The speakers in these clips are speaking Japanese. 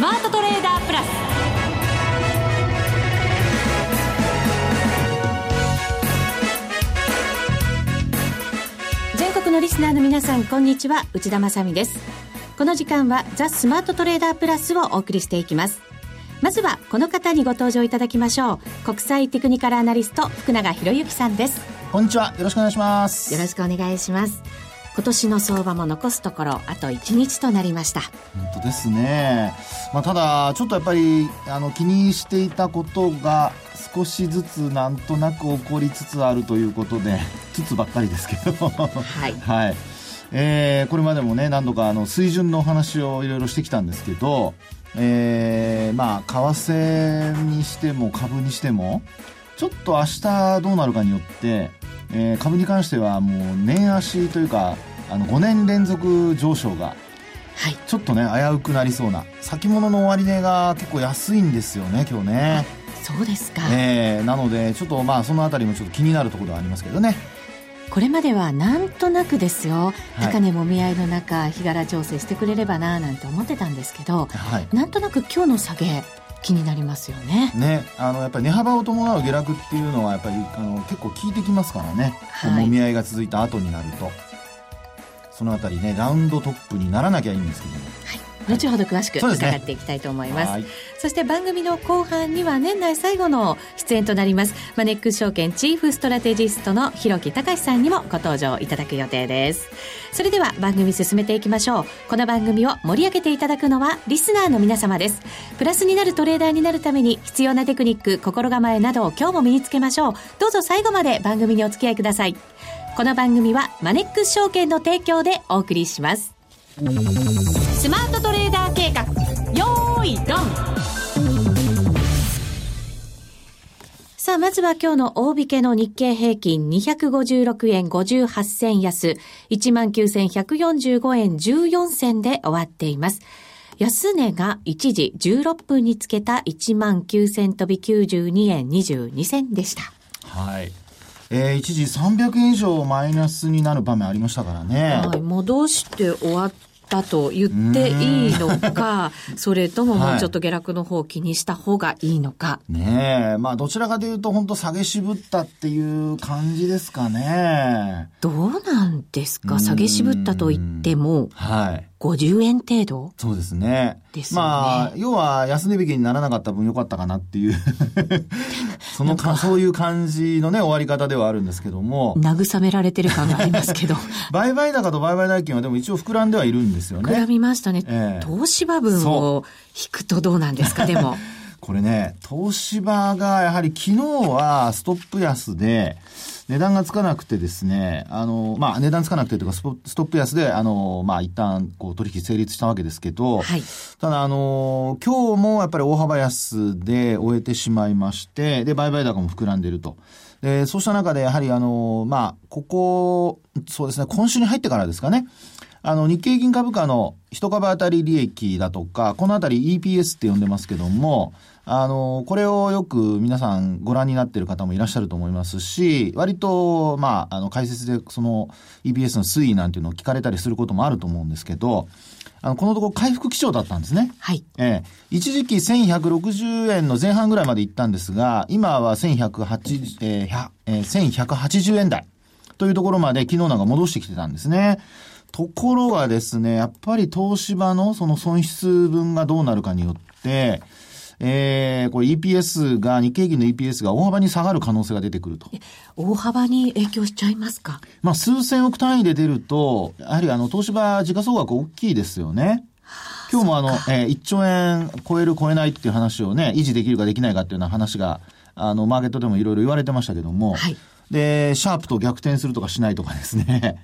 スマートトレーダープラス。全国のリスナーの皆さんこんにちは。内田まさです。この時間はザ・スマートトレーダープラスをお送りしていきます。まずはこの方にご登場いただきましょう。国際テクニカルアナリスト福永博之さんです。こんにちは。よろしくお願いします。よろしくお願いします今年の相場も残すところあと1日となりました。本当ですね、まあ、ただちょっとやっぱりあの気にしていたことが少しずつなんとなく起こりつつあるということで つつばっかりですけど。はい、はい。えー、これまでもね何度かあの水準の話をいろいろしてきたんですけどえー、まあ為替にしても株にしてもちょっと明日どうなるかによって、えー、株に関してはもう年足というかあの5年連続上昇がはい、ちょっとね危うくなりそうな先物の終値が結構安いんですよね今日ね。そうですか、えー、なのでちょっとまあそのあたりもちょっと気になるところはありますけどね。これまではなんとなくですよ、高値もみ合いの中日柄調整してくれればななんて思ってたんですけど、はい、なんとなく今日の下げ気になりますよね。ね、あのやっぱり値幅を伴う下落っていうのはやっぱりあの結構効いてきますからね。はい、もみ合いが続いた後になると、そのあたりねラウンドトップにならなきゃいいんですけども。はい後ほど詳しく伺っていきたいと思います、ね、そして番組の後半には年内最後の出演となります。マネックス証券チーフストラテジストの広木隆さんにもご登場いただく予定です。それでは番組進めていきましょう。この番組を盛り上げていただくのはリスナーの皆様です。プラスになるトレーダーになるために必要なテクニック心構えなどを今日も身につけましょう。どうぞ最後まで番組にお付き合いください。この番組はマネックス証券の提供でお送りしますスマートトレーダー計画よーいドンさあ、まずは今日の大引けの日経平均256円58銭安、19,145円14銭で終わっています。安値が一時16分につけた19,000飛び92円22銭でした。はい。えー、一時300円以上マイナスになる場面ありましたからね。はい、戻して終わったと言っていいのか、それとももうちょっと下落の方を気にした方がいいのか。はい、ねえ、まあどちらかというと本当下げ渋ったっていう感じですかね。どうなんですか？下げ渋ったと言っても。はい。50円程度？そうですね。ですね。まあ、要は安値引きにならなかった分良かったかなっていう そのか、そういう感じのね、終わり方ではあるんですけども。慰められてる感がありますけど。売買高と売買代金はでも一応膨らんではいるんですよね。膨らみましたね。えー、東芝分を引くとどうなんですか、でも。これね、東芝がやはり昨日はストップ安で、値段がつかなくてですね、あの、まあ、値段つかなくてというか、ストップ安で、あの、まあ、一旦、こう、取引成立したわけですけど、はい、ただ、あの、今日もやっぱり大幅安で終えてしまいまして、で、売買高も膨らんでいると。で、そうした中で、やはり、あの、まあ、ここ、そうですね、今週に入ってからですかね、あの、日経平均株価の一株当たり利益だとか、このあたり EPS って呼んでますけども、あの、これをよく皆さんご覧になっている方もいらっしゃると思いますし、割と、まあ、あの、解説でその EPS の推移なんていうのを聞かれたりすることもあると思うんですけど、あの、このところ回復基調だったんですね。はい。ええ一時期1160円の前半ぐらいまで行ったんですが、今は1180、えー、えー、1180円台というところまで昨日なんか戻してきてたんですね。ところがですね、やっぱり東芝のその損失分がどうなるかによって、えー、これ EPS が、日経平均の EPS が大幅に下がる可能性が出てくると。大幅に影響しちゃいますか？まあ、数千億単位で出ると、やはりあの、東芝時価総額大きいですよね。今日もあの、えー、1兆円超える超えないっていう話をね、維持できるかできないかっていうような話が、あの、マーケットでもいろいろ言われてましたけども、はい、で、シャープと逆転するとかしないとかですね。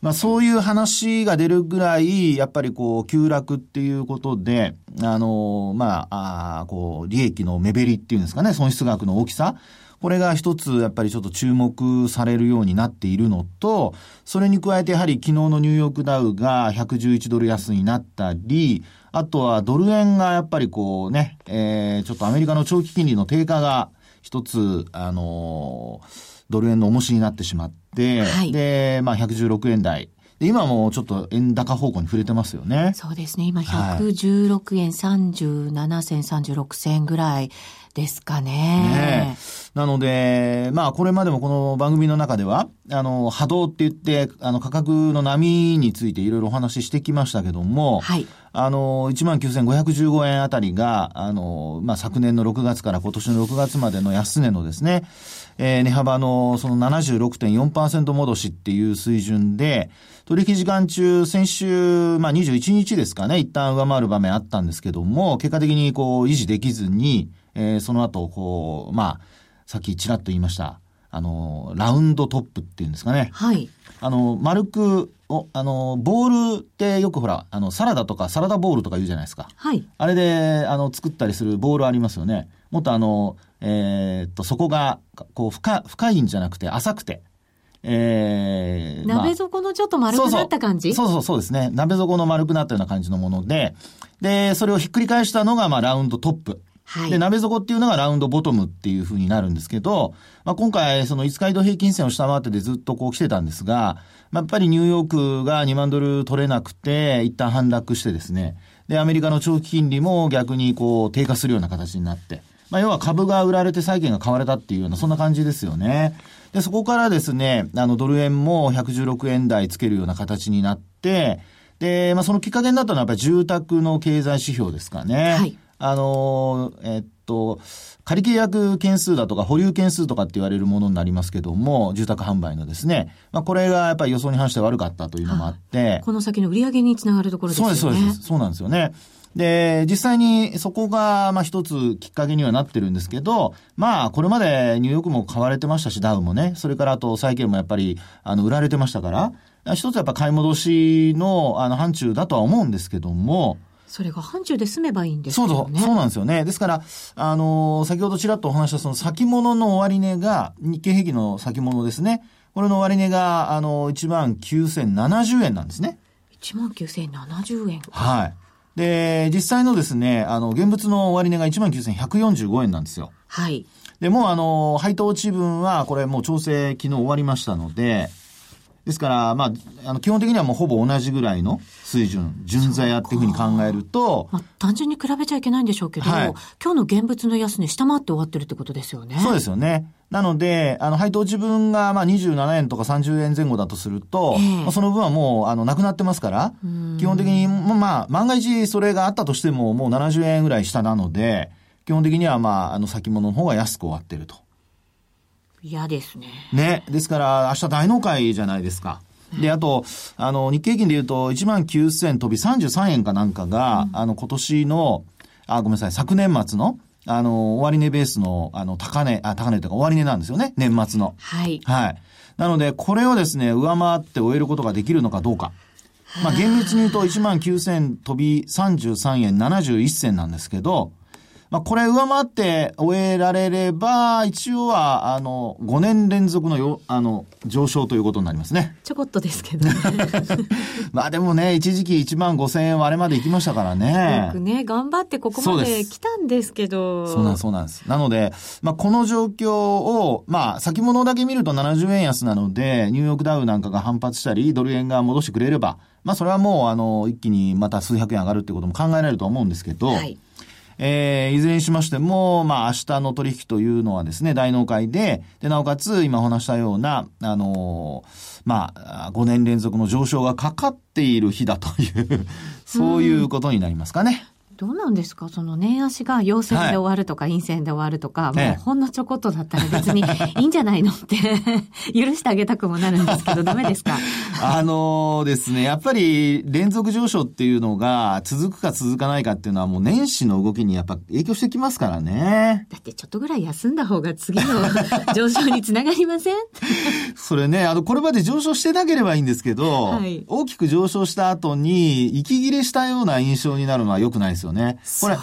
まあそういう話が出るぐらい、やっぱりこう、急落っていうことで、あの、まあ、あこう、利益の目減りっていうんですかね、損失額の大きさ。これが一つやっぱりちょっと注目されるようになっているのと、それに加えてやはり昨日のニューヨークダウが111ドル安になったり、あとはドル円がやっぱりこうね、えー、ちょっとアメリカの長期金利の低下が一つ、あのードル円の重しになってしまって、はい、で、まあ、116円台で今もちょっと円高方向に触れてますよね。そうですね。今116円37銭、36銭ぐらいですかね。ねなので、まあ、これまでもこの番組の中では、あの、波動って言って、あの、価格の波についていろいろお話ししてきましたけども、はい。あの、19,515円あたりが、あの、まあ、昨年の6月から今年の6月までの安値のですね、えー、値幅のその76.4%戻しっていう水準で、取引時間中、先週、まあ、21日ですかね、一旦上回る場面あったんですけども、結果的にこう、維持できずに、えー、その後、こう、まあ、さっきちらっと言いました、あの、ラウンドトップっていうんですかね。はい。あの、丸く、お、あの、ボールってよくほら、あの、サラダとかサラダボールとか言うじゃないですか。はい。あれで、あの、作ったりするボールありますよね。もっとあの、えー、っと、そこが、こう、深、深いんじゃなくて、浅くて。えー、鍋底のちょっと丸くなった感じ？そうそうそうですね。鍋底の丸くなったような感じのもので、で、それをひっくり返したのが、まあ、ラウンドトップ。はい、で、鍋底っていうのがラウンドボトムっていうふうになるんですけど、まあ、今回、その5日移動平均線を下回っててずっとこう来てたんですが、まあ、やっぱりニューヨークが2万ドル取れなくて、一旦反落してですね、で、アメリカの長期金利も逆にこう低下するような形になって、まあ、要は株が売られて債券が買われたっていうような、そんな感じですよね。で、そこからですね、あの、ドル円も116円台つけるような形になって、で、まあ、そのきっかけになったのはやっぱり住宅の経済指標ですかね。はい。あの、えっと、仮契約件数だとか保留件数とかって言われるものになりますけども、住宅販売のですね、まあ、これがやっぱり予想に反して悪かったというのもあって、この先の売り上げにつながるところですね。そうです、そうです。そうなんですよね。で、実際にそこが、まあ一つきっかけにはなってるんですけど、まあこれまでニューヨークも買われてましたし、ダウもね、それからあと債券もやっぱり、あの、売られてましたから、一つやっぱ買い戻しの、あの、範疇だとは思うんですけども、それが範疇で済めばいいんですよね。そうそう、そうなんですよね。ですから、あのー、先ほどちらっとお話したその先物の終値が、日経平均の先物ですね。これの終値が、あのー、1万9070円なんですね。1万9070円。はい。で、実際のですね、あの、現物の終値が1万9145円なんですよ。はい。で、もうあの、配当値分は、これもう調整昨日終わりましたので、ですから、まあ、あの、基本的にはもうほぼ同じぐらいの水準、純在やっていうふうに考えると。まあ、単純に比べちゃいけないんでしょうけど、はい、今日の現物の安値下回って終わってるってことですよね。そうですよね。なので、あの、配当自分が、まあ、27円とか30円前後だとすると、えー、まあ、その分はもう、あの、なくなってますから、基本的に、まあ、万が一それがあったとしても、もう70円ぐらい下なので、基本的には、まあ、あの、先物の方が安く終わってると。嫌ですね。ね。ですから、明日大納会じゃないですか。で、あと、あの、日経平均で言うと、1万9000飛び33円かなんかが、うん、あの、今年の、あ、ごめんなさい、昨年末の、あの、終値ベースの、あの、高値、あ、高値というか終値なんですよね、年末の。はい。はい。なので、これをですね、上回って終えることができるのかどうか。まあ、厳密に言うと1万9000飛び33円71銭なんですけど、まあ、これ上回って終えられれば、一応は、あの、5年連続のよ、あの、上昇ということになりますね。ちょこっとですけどね。まあでもね、一時期1万5千円割れまで行きましたからね。よくね、頑張ってここまで来たんですけど。そうなんそうなんです。なので、まあこの状況を、まあ先物だけ見ると70円安なので、ニューヨークダウなんかが反発したり、ドル円が戻してくれれば、まあそれはもう、あの、一気にまた数百円上がるってことも考えられると思うんですけど、はいえー、いずれにしましても、まあ、明日の取引というのはですね、大納会で、で、なおかつ、今お話したような、あのー、まあ、5年連続の上昇がかかっている日だというそういうことになりますかね。どうなんですか？その年足が陽線で終わるとか、陰線で終わるとか、もうほんのちょこっとだったら別に いいんじゃないのって 許してあげたくもなるんですけど、ダメですか？あのですね、やっぱり連続上昇っていうのが続くか続かないかっていうのはもう年始の動きにやっぱ影響してきますからね。だってちょっとぐらい休んだ方が次の上昇につながりません？それね、あの、これまで上昇してなければいいんですけど、はい、大きく上昇した後に息切れしたような印象になるのは良くないですよよね。これ、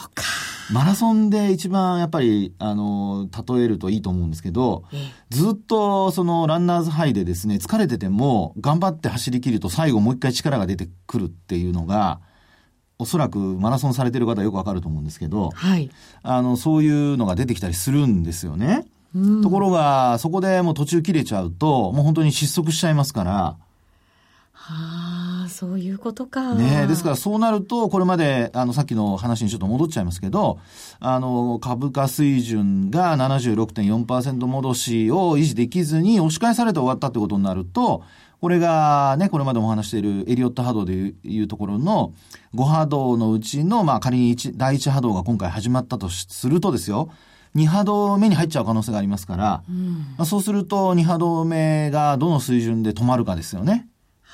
マラソンで一番やっぱり、あの、例えるといいと思うんですけど、ずっとそのランナーズハイでですね、疲れてても頑張って走り切ると最後もう一回力が出てくるっていうのが、おそらくマラソンされてる方はよくわかると思うんですけど、はい、あの、そういうのが出てきたりするんですよね。うん、ところが、そこでもう途中切れちゃうと、もう本当に失速しちゃいますから、はあそういうことか。ねですからそうなると、これまで、あの、さっきの話にちょっと戻っちゃいますけど、あの、株価水準が76.4%戻しを維持できずに押し返されて終わったってことになると、これがね、これまでもお話しているエリオット波動でいうところの5波動のうちの、まあ仮に第1波動が今回始まったとするとですよ、2波動目に入っちゃう可能性がありますから、うん、まあ、そうすると2波動目がどの水準で止まるかですよね。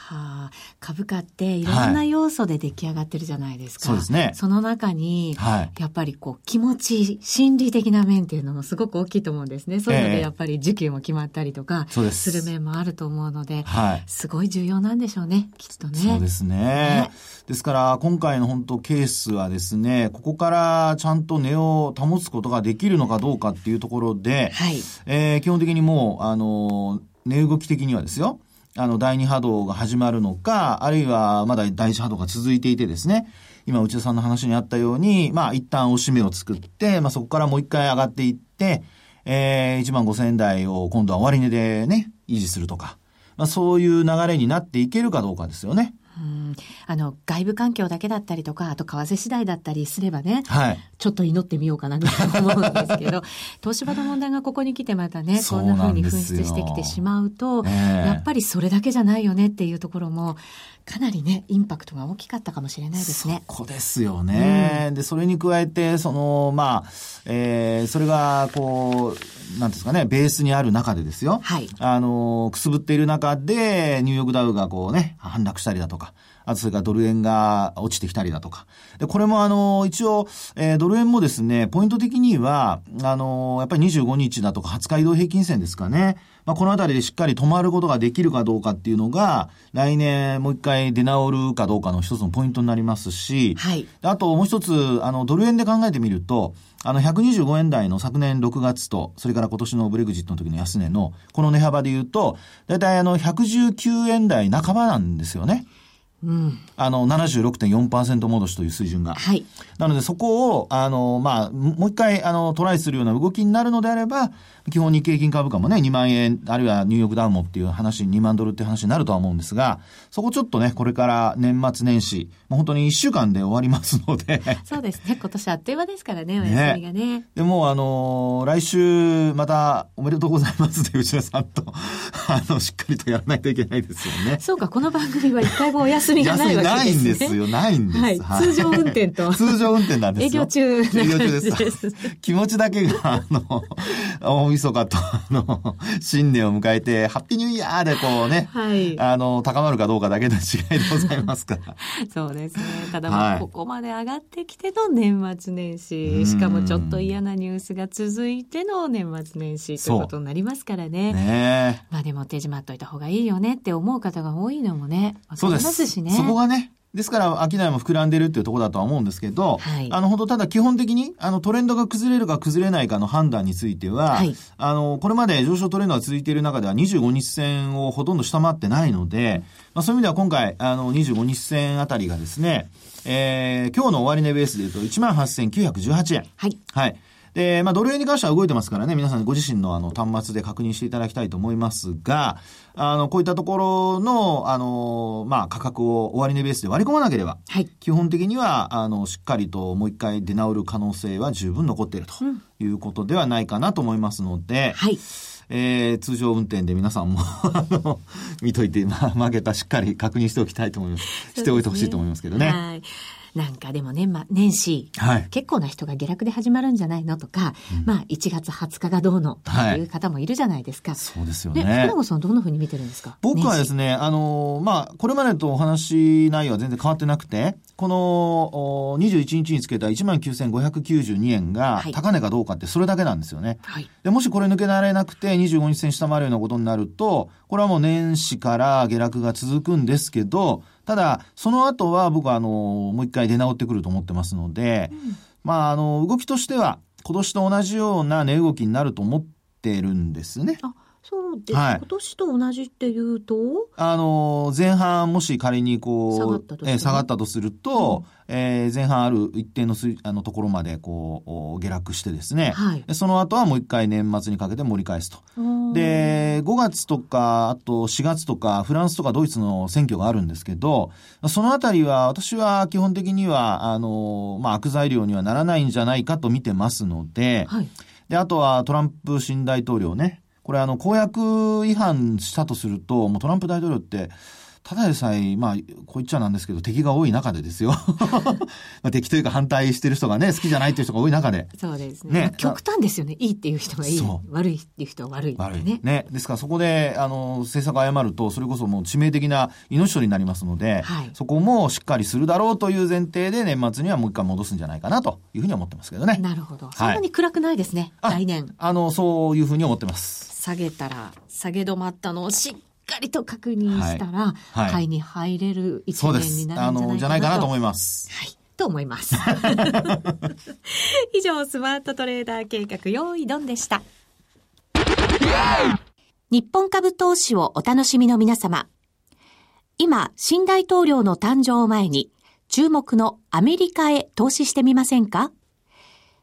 はあ、株価っていろんな要素で出来上がってるじゃないですか。はい、そうですね。その中に、はい、やっぱりこう気持ち、心理的な面っていうのもすごく大きいと思うんですね。そういうのでやっぱり需給も決まったりとか、する面もあると思うので、はい、すごい重要なんでしょうね、きっとね。そうですね。ねですから今回の本当ケースはですね、ここからちゃんと値を保つことができるのかどうかっていうところで、はい、えー、基本的にもう、あの、値動き的にはですよ、あの、第二波動が始まるのか、あるいはまだ第一波動が続いていてですね、今内田さんの話にあったように、まあ一旦押し目を作って、まあそこからもう一回上がっていって、えー、1万5千円台を今度は終値でね、維持するとか、まあそういう流れになっていけるかどうかですよね。うん。あの外部環境だけだったりとかあと為替次第だったりすればね、はい、ちょっと祈ってみようかなと思うんですけど 東芝の問題がここに来てまたねこんなふうに噴出してきてしまうと、えー、やっぱりそれだけじゃないよねっていうところもかなりねインパクトが大きかったかもしれないですね。そこですよね、うん、でそれに加えてそのまあ、えー、それがこうなんですかねベースにある中でですよ、はい、あのくすぶっている中でニューヨークダウがこうね反落したりだとかあとそれからドル円が落ちてきたりだとか。で、これもあの、一応、えー、ドル円もですね、ポイント的には、あの、やっぱり25日だとか20日移動平均線ですかね。まあ、このあたりでしっかり止まることができるかどうかっていうのが、来年もう一回出直るかどうかの一つのポイントになりますし、はい。あともう一つ、あの、ドル円で考えてみると、あの、125円台の昨年6月と、それから今年のブレグジットの時の安値の、この値幅で言うと、だいたいあの、119円台半ばなんですよね。うん、あの、76.4%戻しという水準が。はい。なので、そこを、あの、まあ、もう一回、あの、トライするような動きになるのであれば、基本日経金株価もね、2万円、あるいはニューヨークダウンもっていう話、2万ドルっていう話になるとは思うんですが、そこちょっとね、これから年末年始、もう本当に1週間で終わりますのでそうですね、今年あっという間ですからね、お休みがね。ねでも、あの、来週、また、おめでとうございますで、内田さんと、あの、しっかりとやらないといけないですよね。そうか、この番組は一回もお休みがないわけですね。ないんですよ、ないんです。はい。通常運転と。通常運転なんですよ。営業中営業中です。気持ちだけが、あの、大晦日と、あの、新年を迎えて、ハッピーニューイヤーでこうね、はい、あの、高まるかどうかだけの違いでございますから。そうですね。ただ、まあ、ここまで上がってきての年末年始、しかもちょっと嫌なニュースが続いての年末年始ということになりますからね。ねまあでも手締まっといた方がいいよねって思う方が多いのもね、わかりますしね。そこがね、ですから、商いも膨らんでるっていうところだとは思うんですけど、はい、あの、本当ただ基本的に、あの、トレンドが崩れるか崩れないかの判断については、はい、あの、これまで上昇トレンドが続いている中では25日線をほとんど下回ってないので、まあそういう意味では今回、あの、25日線あたりがですね、えー、今日の終値ベースで言うと18,918円。はい。はい。で、まあ、ドル円に関しては動いてますからね、皆さんご自身のあの端末で確認していただきたいと思いますが、あの、こういったところの、あの、まあ、価格を終値ベースで割り込まなければ、はい、基本的には、あの、しっかりともう一回出直る可能性は十分残っているということではないかなと思いますので、はい。えー、通常運転で皆さんも あの、見といて、まあ、負けたしっかり確認しておきたいと思います。しておいてほしいと思いますけどね。はい。なんかでも年、ま、年始、はい、結構な人が下落で始まるんじゃないのとか、うん、まあ1月20日がどうのとい。う方もいるじゃないですか。はい、そうですよね。ね福永さんどんなふうに見てるんですか？僕はですね、あの、まあ、これまでとお話内容は全然変わってなくて、この21日につけた19,592円が高値かどうかってそれだけなんですよね。はい、でもしこれ抜けられなくて25日線下回るようなことになると、これはもう年始から下落が続くんですけど、ただ、その後は僕はあの、もう一回出直ってくると思ってますので、うん、まあ、あの、動きとしては、今年と同じような値動きになると思ってるんですね。あそうです、はい、今年と同じっていうと？あの、前半もし仮にこう、下がったと,、えー、下がったとすると、うん、えー、前半ある一定のすあのところまでこう、下落してですね、はい、その後はもう一回年末にかけて盛り返すと。で、5月とか、あと4月とか、フランスとかドイツの選挙があるんですけど、そのあたりは私は基本的には、あの、まあ、悪材料にはならないんじゃないかと見てますので、はい、で、あとはトランプ新大統領ね、これあの、公約違反したとすると、もうトランプ大統領って、ただでさえ、まあ、こう言っちゃなんですけど、敵が多い中でですよ。まあ敵というか反対してる人がね、好きじゃないっていう人が多い中で。そうですね。ね極端ですよね。いいっていう人がいい。悪いっていう人は悪い、ね、悪い。ね。ですからそこで、あの、政策を誤ると、それこそもう致命的な命取りになりますので、はい、そこもしっかりするだろうという前提で、年末にはもう一回戻すんじゃないかなというふうに思ってますけどね。なるほど。そんなに暗くないですね、はい、来年。あの、そういうふうに思ってます。下げたら、下げ止まったのをしっかりと確認したら、はいはい、買いに入れる一年になるんじゃないかなと。あの、じゃないかなと思います。はい。と思います。以上、スマートトレーダー計画、用意ドンでした。日本株投資をお楽しみの皆様。今、新大統領の誕生を前に、注目のアメリカへ投資してみませんか？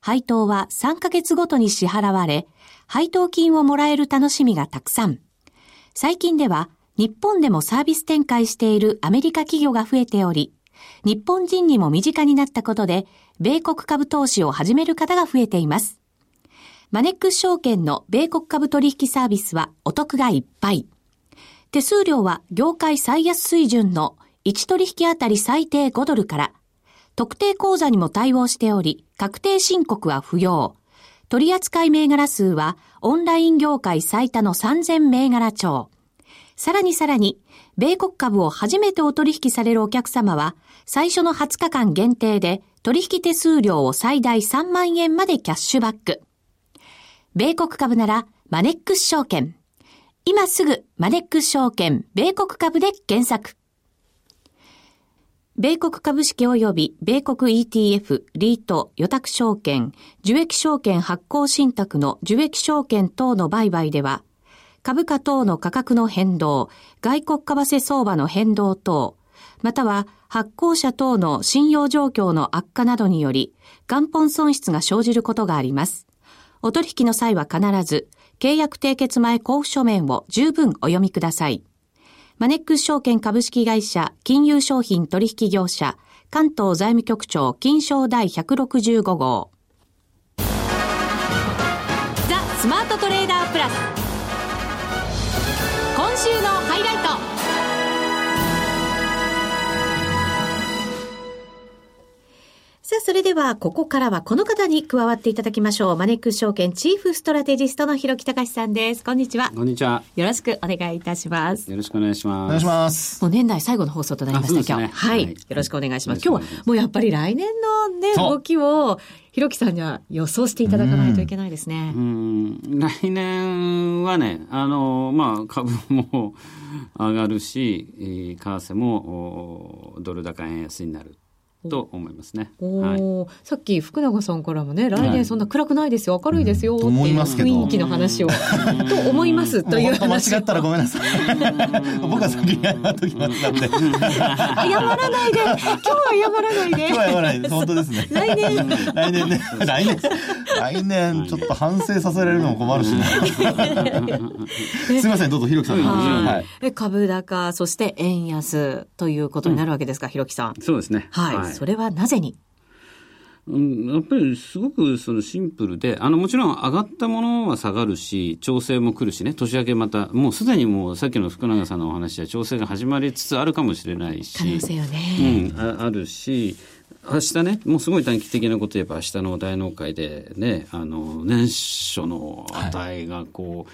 配当は3ヶ月ごとに支払われ、配当金をもらえる楽しみがたくさん。最近では日本でもサービス展開しているアメリカ企業が増えており、日本人にも身近になったことで、米国株投資を始める方が増えています。マネックス証券の米国株取引サービスはお得がいっぱい。手数料は業界最安水準の1取引あたり最低5ドルから、特定口座にも対応しており、確定申告は不要。取扱銘柄数はオンライン業界最多の3000銘柄超。さらにさらに、米国株を初めてお取引されるお客様は、最初の20日間限定で取引手数料を最大3万円までキャッシュバック。米国株ならマネックス証券。今すぐマネックス証券米国株で検索。米国株式及び米国 ETF、リート、予託証券、受益証券発行信託の受益証券等の売買では、株価等の価格の変動、外国為替相場の変動等、または発行者等の信用状況の悪化などにより、元本損失が生じることがあります。お取引の際は必ず、契約締結前交付書面を十分お読みください。マネックス証券株式会社金融商品取引業者関東財務局長金賞第165号。ザ・スマートトレーダープラス。今週のハイライト。それでは、ここからはこの方に加わっていただきましょう。マネックス証券チーフストラテジストの広木隆さんです。こんにちは。こんにちは。よろしくお願いいたします。よろしくお願いします。お願いします。もう年内最後の放送となりました、ね、今日、はい。よろしくお願いします。今日はもうやっぱり来年のね、動きを、広木さんには予想していただかないといけないですね。うん。来年はね、あの、まあ、株も上がるし、為替もドル高円安になる。と思いますね。はい、さっき福永さんからもね、来年そんな暗くないですよ、明るいですよっていう雰囲気の話を、と思いますという話間違ったらごめんなさい。僕は先に謝っときますので。謝らないで、今日は謝らないで。今日は謝らない。で、本当ですね。来年。来年ね、来年、来年ちょっと反省させられるのも困るしね。すみません、どうぞ、ひろきさん。はい、株高、そして円安ということになるわけですか、ひろきさん。そうですね。はいそれはなぜに？うん、やっぱりすごくそのシンプルで、あのもちろん上がったものは下がるし、調整も来るしね、年明けまた、もうすでにもうさっきの福永さんのお話は調整が始まりつつあるかもしれないし、可能性よね。うん、ああるし、明日ね、もうすごい短期的なこと言えば、明日の大納会でね、あの、年初の値がこう、は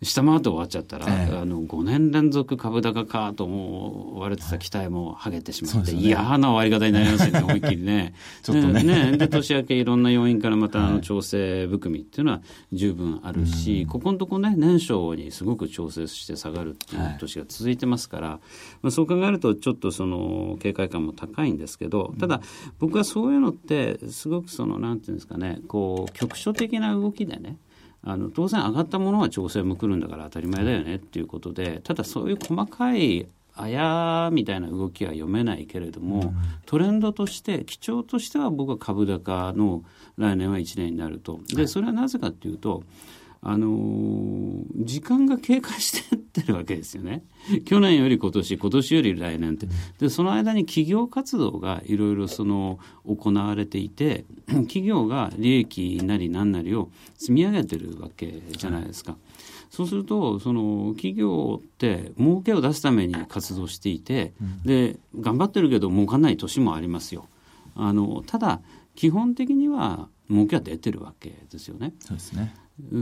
い、下回って終わっちゃったら、えー、あの、5年連続株高かともう、割れてた期待もはげてしまって、ね、嫌な終わり方になりますよね、思いっきりね。ちょっとね。ねで、年明けいろんな要因からまた、あの、調整含みっていうのは十分あるし、はい、ここのとこね、年初にすごく調整して下がるっていう年が続いてますから、はい、まあ、そう考えると、ちょっとその、警戒感も高いんですけど、ただ、僕はそういうのってすごくそのなんていうんですかねこう局所的な動きでねあの当然上がったものは調整も来るんだから当たり前だよねっていうことでただそういう細かいあやみたいな動きは読めないけれども、トレンドとして基調としては僕は株高の来年は1年になるとでそれはなぜかっていうとあのー、時間が経過してってるわけですよね。去年より今年、今年より来年って。で、その間に企業活動がいろいろその行われていて、企業が利益なり何なりを積み上げてるわけじゃないですか。そうすると、その企業って儲けを出すために活動していて、で、頑張ってるけど儲かんない年もありますよ。あの、ただ、基本的には儲けは出てるわけですよね。そうですね。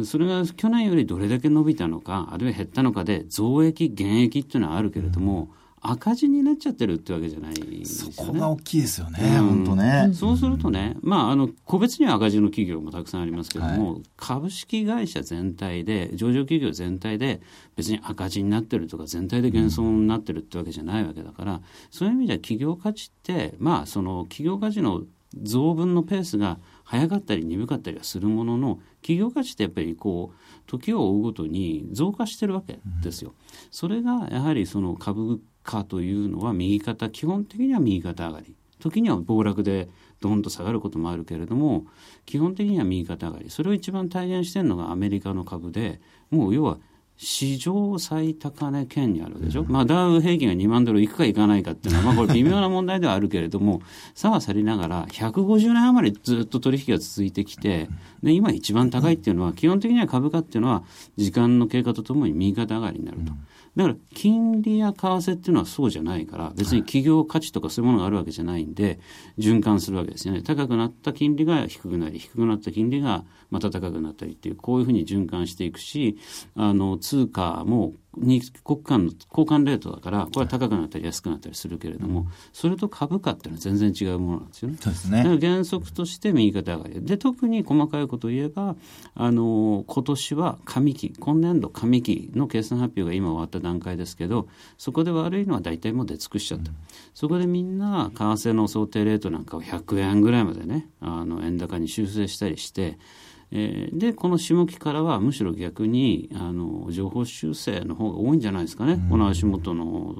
それが去年よりどれだけ伸びたのかあるいは減ったのかで増益減益っていうのはあるけれども、うん、赤字になっちゃってるってわけじゃないですよね。そこが大きいですよね、うん、本当ね。そうするとね、まあ、あの個別には赤字の企業もたくさんありますけれども、はい、株式会社全体で上場企業全体で別に赤字になってるとか全体で減損になってるってわけじゃないわけだから、そういう意味では企業価値ってまあその企業価値の増分のペースが早かったり鈍かったりはするものの企業価値ってやっぱりこう時を追うごとに増加してるわけですよ。それがやはりその株価というのは右肩基本的には右肩上がり。時には暴落でドンと下がることもあるけれども基本的には右肩上がり。それを一番体現してるのがアメリカの株でもう要は史上最高値圏にあるでしょ、うん、まあ、ダウ平均が2万ドルいくかいかないかっていうのは、まあ、これ微妙な問題ではあるけれども、差はさりながら、150年余りずっと取引が続いてきて、で、今一番高いっていうのは、基本的には株価っていうのは、時間の経過とともに右肩上がりになると。だから金利や為替っていうのはそうじゃないから別に企業価値とかそういうものがあるわけじゃないんで循環するわけですよね。高くなった金利が低くなり低くなった金利がまた高くなったりっていうこういうふうに循環していくしあの通貨もに国間の交換レートだからこれは高くなったり安くなったりするけれども、それと株価っていうのは全然違うものなんですよね。そうですね。原則として右肩上がり。で特に細かいことを言えばあの今年は上期今年度上期の決算発表が今終わった段階ですけどそこで悪いのは大体もう出尽くしちゃった、うん、そこでみんな為替の想定レートなんかを100円ぐらいまでねあの円高に修正したりしてえー、でこの下期からはむしろ逆にあの情報修正の方が多いんじゃないですかね、うん、この足元の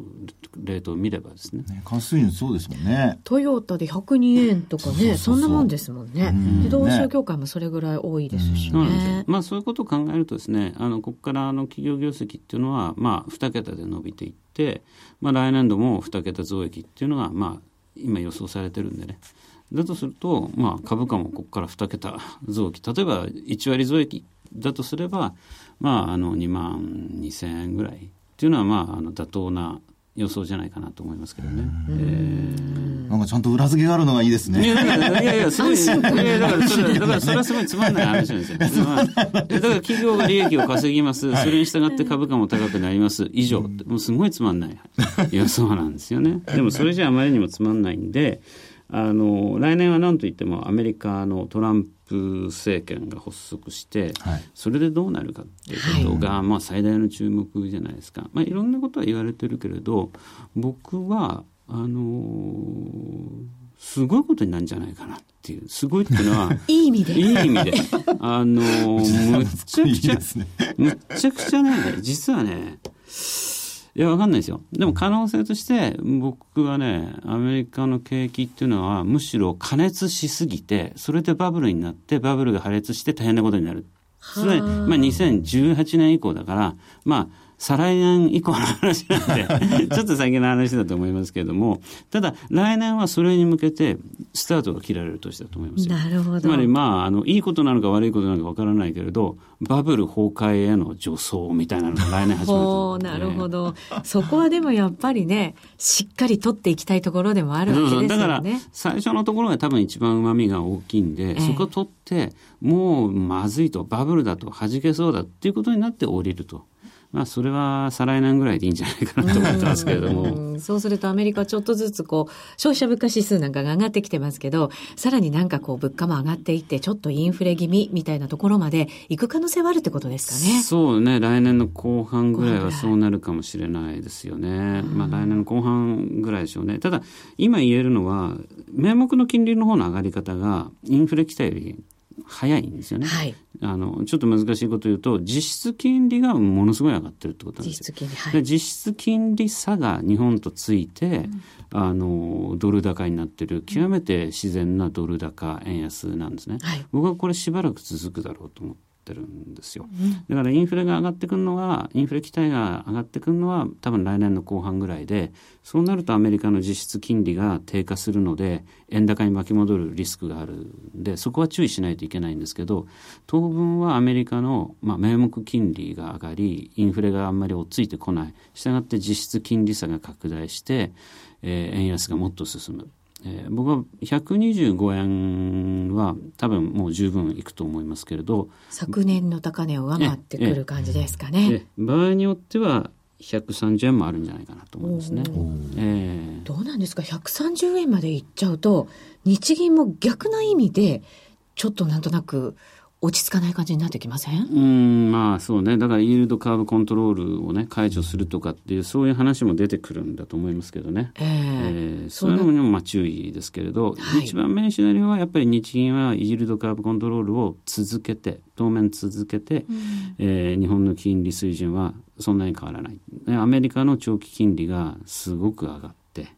レートを見ればですね。ね関数にそうですもんね。トヨタで102円とかね、そんなもんですもんね。自動車業界もそれぐらい多いですしね。まあそういうことを考えるとですね、あのここからの企業業績っていうのはまあ2桁で伸びていって、まあ来年度も2桁増益っていうのがまあ今予想されてるんでね。だとすると、まあ、株価もここから2桁増益。例えば1割増益だとすれば、まあ、あの2万2000円ぐらいっていうのは、まあ、あの妥当な予想じゃないかなと思いますけどね。えー、なんかちゃんと裏付けがあるのがいいですね。いやいやいやいや、すごい、いやだからそれ、だからそれはすごいつまんない話なんですよ。だから企業が利益を稼ぎます、それに従って株価も高くなります、以上、もうすごいつまんない予想なんですよね。でもそれじゃあまりにもつまんないんで、あの来年は何といってもアメリカのトランプ政権が発足して、はい、それでどうなるかっていうことが、はい、まあ、最大の注目じゃないですか、まあ、いろんなことは言われてるけれど僕はあのー、すごいことになるんじゃないかなっていう。すごいっていうのは いい意味で。いい意味で。あのー、むっちゃくちゃ、ね、むっちゃくちゃね実はねいや、わかんないですよ。でも可能性として、僕はね、アメリカの景気っていうのは、むしろ加熱しすぎて、それでバブルになって、バブルが破裂して大変なことになる。それまあ、2018年以降だから、まあ、再来年以降の話なんで、ちょっと先の話だと思いますけれども、ただ、来年はそれに向けて、スタートが切られる年だと思いますなるほど。つまり、まあ、あの、いいことなのか悪いことなのかわからないけれど、バブル崩壊への助走みたいなのが来年始まると、なるほど。そこはでもやっぱりね、しっかり取っていきたいところでもあるわけですよね。だから、最初のところが多分一番旨味が大きいんで、えそこを取って、もうまずいと、バブルだと、弾けそうだっていうことになって降りると。まあ、それは再来年ぐらいでいいんじゃないかなと思ってますけれども。そうするとアメリカちょっとずつこう、消費者物価指数なんかが上がってきてますけど、さらになんかこう、物価も上がっていって、ちょっとインフレ気味みたいなところまで行く可能性はあるってことですかね。そうね。来年の後半ぐらいはそうなるかもしれないですよね。まあ、来年の後半ぐらいでしょうね。ただ、今言えるのは、名目の金利の方の上がり方が、インフレ期待より早いんですよね。はい、あのちょっと難しいこと言うと実質金利がものすごい上がってるってことなんですよ。実質金利,、はい、実質金利差が日本とついて、うん、あのドル高になってる極めて自然なドル高円安なんですね。はい、僕はこれしばらく続くだろうと思って。ってるんですよ。だからインフレが上がってくるのは、インフレ期待が上がってくるのは多分来年の後半ぐらいで、そうなるとアメリカの実質金利が低下するので、円高に巻き戻るリスクがあるんで、そこは注意しないといけないんですけど、当分はアメリカの、まあ、名目金利が上がり、インフレがあんまり追っついてこない。したがって実質金利差が拡大して、えー、円安がもっと進む。えー、僕は125円は多分もう十分いくと思いますけれど昨年の高値を上回ってくる感じですかね。場合によっては130円もあるんじゃないかなと思いますね。えー、どうなんですか？130円までいっちゃうと日銀も逆な意味でちょっとなんとなく落ち着かない感じになってきません？うんまあそうね。だからイールドカーブコントロールをね解除するとかっていうそういう話も出てくるんだと思いますけどね、えー、えー、そういうのにもまあ注意ですけれど、はい、一番目にシナリオはやっぱり日銀はイールドカーブコントロールを続けて当面続けて、うん、えー、日本の金利水準はそんなに変わらない。アメリカの長期金利がすごく上がって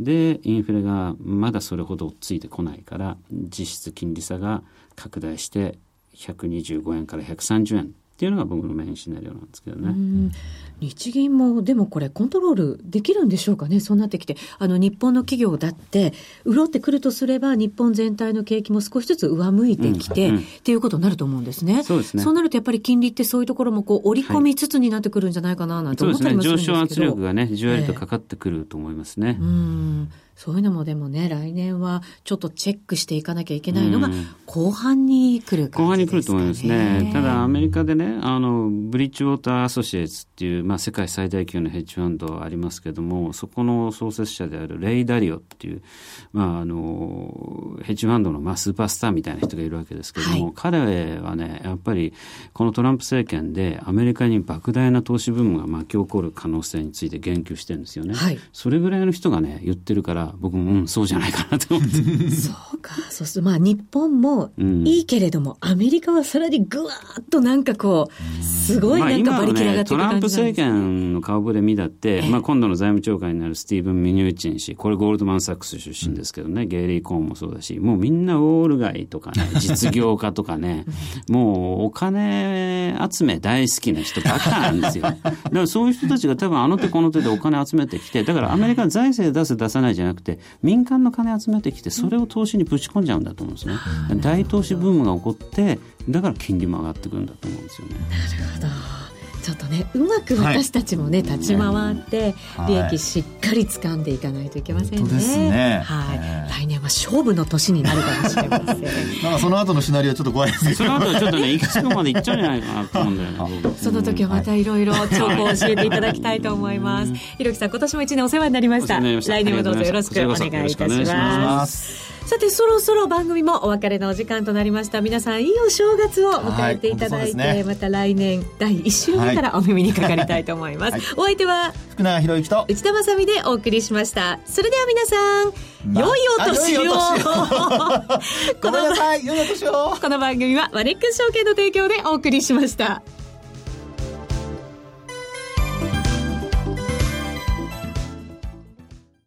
でインフレがまだそれほどついてこないから実質金利差が拡大して125円から130円っていうのが僕のメインシナリオなんですけどね。日銀もでもこれコントロールできるんでしょうかね？そうなってきて。あの日本の企業だって潤ってくるとすれば日本全体の景気も少しずつ上向いてきて、うんうん、っていうことになると思うんですね。そうですね。そうなるとやっぱり金利ってそういうところもこう織り込みつつになってくるんじゃないかななんて思ったりもするんですけど、ね、上昇圧力がねじわりとかかってくると思いますね。えー、うんそういうのもでもね、来年はちょっとチェックしていかなきゃいけないのが、後半に来る、ね、後半に来ると思いますね。ただ、アメリカでね、あの、ブリッジウォーターアソシエイツっていう、まあ、世界最大級のヘッジファンドありますけども、そこの創設者であるレイ・ダリオっていう、まあ、あの、ヘッジファンドの、まあ、スーパースターみたいな人がいるわけですけども、はい、彼はね、やっぱり、このトランプ政権でアメリカに莫大な投資ブームが巻き起こる可能性について言及してるんですよね。はい、それぐらいの人がね、言ってるから、僕も、うん、そうじゃないかなと思って。そうか。そうすると、まあ、日本もいいけれども、うん、アメリカはさらにぐわーっとなんかこう、すごいなんか馬力上がってる感じ、ね、トランプ政権の顔ぶれ見だって、まあ、今度の財務長官になるスティーブン・ミニューチン氏、これゴールドマン・サックス出身ですけどね、うん、ゲイリー・コーンもそうだし、もうみんなウォール街とかね、実業家とかね、もうお金集め大好きな人ばっかなんですよ。だからそういう人たちが多分あの手この手でお金集めてきて、だからアメリカ財政出す出さないじゃなくて、民間の金集めてきて、それを投資にぶち込んじゃうんだと思うんですね。大投資ブームが起こって、だから金利も上がってくるんだと思うんですよね。なるほど。ちょっとねうまく私たちもね、はい、立ち回って利益しっかり掴んでいかないといけませんね。ねはい、えー、来年は勝負の年になるかもしれません。なんかその後のシナリオちょっと怖いですけど。その後ちょっとねいくつかまでいっちゃうんじゃないかなと思うんだよね。その時はまたいろいろ情報を教えていただきたいと思います。ひろきさん今年も一年お世話になりました。来年もどうぞよろしくお願いいたします。さてそろそろ番組もお別れのお時間となりました。皆さんいいお正月を迎えていただいて、はいね、また来年第1週目からお耳にかかりたいと思います、はい、お相手は福永博之と内田まさでお送りしました。それでは皆さん、ま、良いお年を。この番組はマネックス証券の提供でお送りしました